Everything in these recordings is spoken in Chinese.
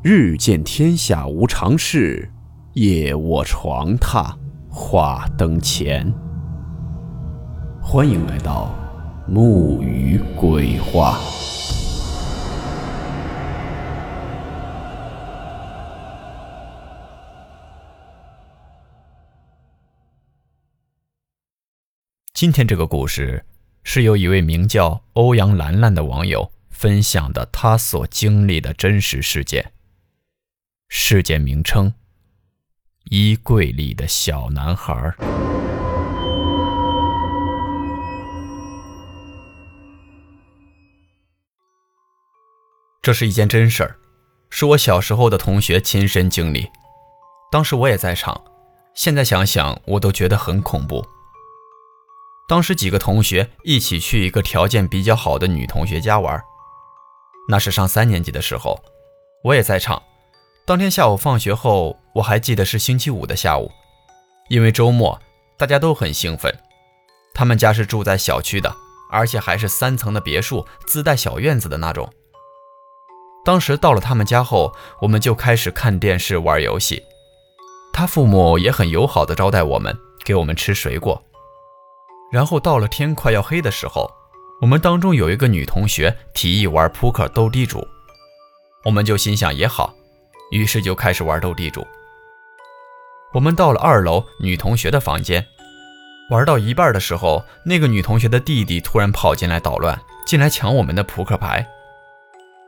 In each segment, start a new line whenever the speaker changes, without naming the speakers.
日见天下无常事，夜卧床榻话灯前。欢迎来到木鱼鬼话。
今天这个故事是由一位名叫欧阳兰兰的网友分享的，他所经历的真实事件。事件名称：衣柜里的小男孩。这是一件真事儿，是我小时候的同学亲身经历，当时我也在场。现在想想，我都觉得很恐怖。当时几个同学一起去一个条件比较好的女同学家玩，那是上三年级的时候，我也在场。当天下午放学后，我还记得是星期五的下午，因为周末，大家都很兴奋。他们家是住在小区的，而且还是三层的别墅，自带小院子的那种。当时到了他们家后，我们就开始看电视、玩游戏。他父母也很友好的招待我们，给我们吃水果。然后到了天快要黑的时候，我们当中有一个女同学提议玩扑克斗地主，我们就心想也好。于是就开始玩斗地主。我们到了二楼女同学的房间，玩到一半的时候，那个女同学的弟弟突然跑进来捣乱，进来抢我们的扑克牌。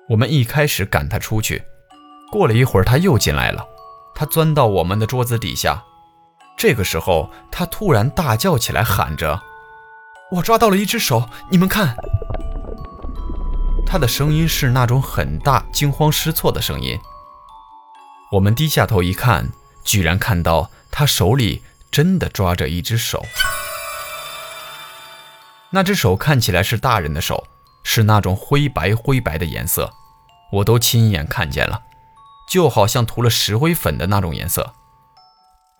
我们一开始赶他出去，过了一会儿他又进来了，他钻到我们的桌子底下。这个时候他突然大叫起来，喊着：“我抓到了一只手，你们看！”他的声音是那种很大、惊慌失措的声音。我们低下头一看，居然看到他手里真的抓着一只手。那只手看起来是大人的手，是那种灰白灰白的颜色，我都亲眼看见了，就好像涂了石灰粉的那种颜色。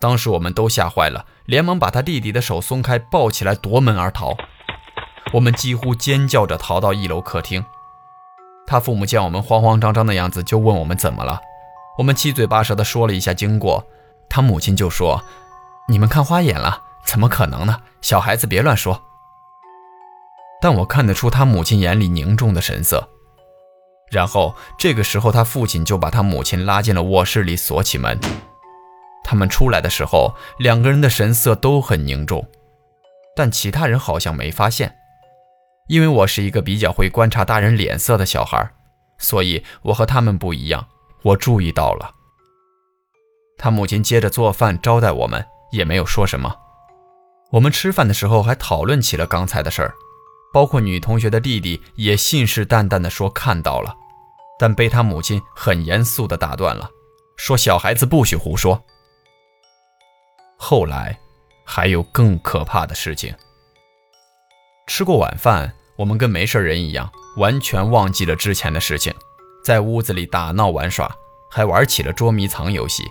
当时我们都吓坏了，连忙把他弟弟的手松开，抱起来夺门而逃。我们几乎尖叫着逃到一楼客厅。他父母见我们慌慌张张的样子，就问我们怎么了。我们七嘴八舌地说了一下经过，他母亲就说：“你们看花眼了？怎么可能呢？小孩子别乱说。”但我看得出他母亲眼里凝重的神色。然后这个时候，他父亲就把他母亲拉进了卧室里，锁起门。他们出来的时候，两个人的神色都很凝重，但其他人好像没发现，因为我是一个比较会观察大人脸色的小孩，所以我和他们不一样。我注意到了，他母亲接着做饭招待我们，也没有说什么。我们吃饭的时候还讨论起了刚才的事儿，包括女同学的弟弟也信誓旦旦地说看到了，但被他母亲很严肃地打断了，说小孩子不许胡说。后来还有更可怕的事情。吃过晚饭，我们跟没事人一样，完全忘记了之前的事情。在屋子里打闹玩耍，还玩起了捉迷藏游戏。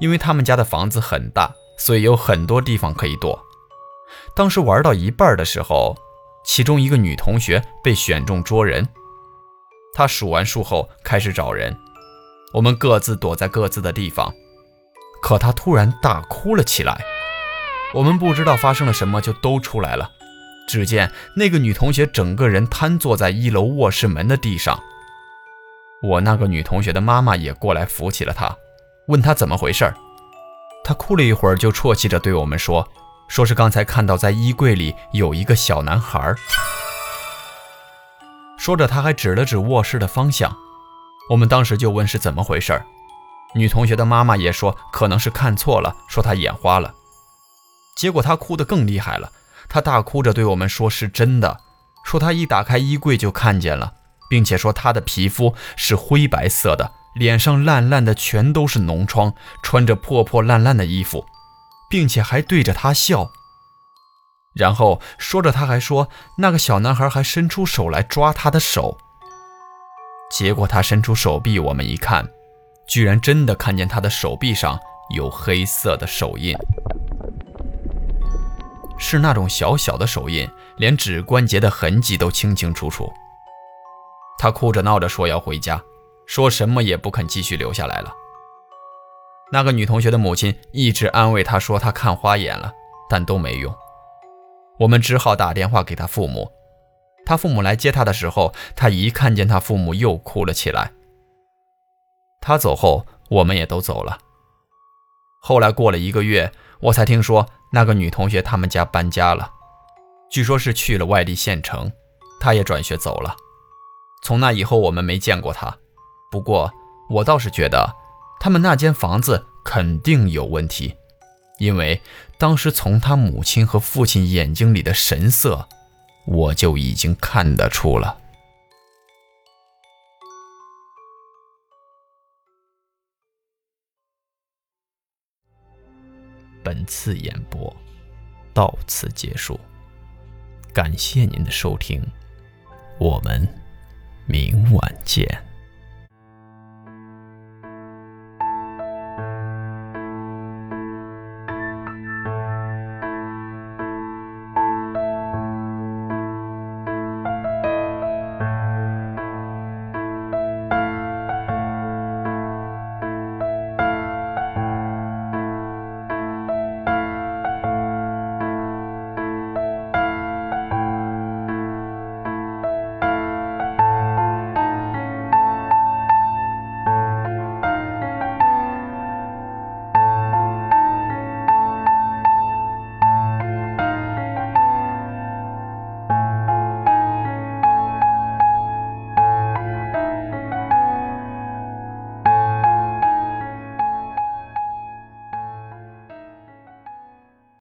因为他们家的房子很大，所以有很多地方可以躲。当时玩到一半的时候，其中一个女同学被选中捉人。她数完数后开始找人，我们各自躲在各自的地方。可她突然大哭了起来，我们不知道发生了什么，就都出来了。只见那个女同学整个人瘫坐在一楼卧室门的地上。我那个女同学的妈妈也过来扶起了她，问她怎么回事儿。她哭了一会儿，就啜泣着对我们说：“说是刚才看到在衣柜里有一个小男孩。”说着，她还指了指卧室的方向。我们当时就问是怎么回事儿。女同学的妈妈也说可能是看错了，说她眼花了。结果她哭得更厉害了，她大哭着对我们说是真的，说她一打开衣柜就看见了。并且说他的皮肤是灰白色的，脸上烂烂的全都是脓疮，穿着破破烂烂的衣服，并且还对着他笑。然后说着，他还说那个小男孩还伸出手来抓他的手。结果他伸出手臂，我们一看，居然真的看见他的手臂上有黑色的手印，是那种小小的手印，连指关节的痕迹都清清楚楚。他哭着闹着说要回家，说什么也不肯继续留下来了。那个女同学的母亲一直安慰她说她看花眼了，但都没用。我们只好打电话给她父母。她父母来接她的时候，她一看见她父母又哭了起来。她走后，我们也都走了。后来过了一个月，我才听说那个女同学他们家搬家了，据说是去了外地县城，她也转学走了。从那以后，我们没见过他。不过我倒是觉得，他们那间房子肯定有问题，因为当时从他母亲和父亲眼睛里的神色，我就已经看得出了。本次演播到此结束，感谢您的收听，我们明晚见。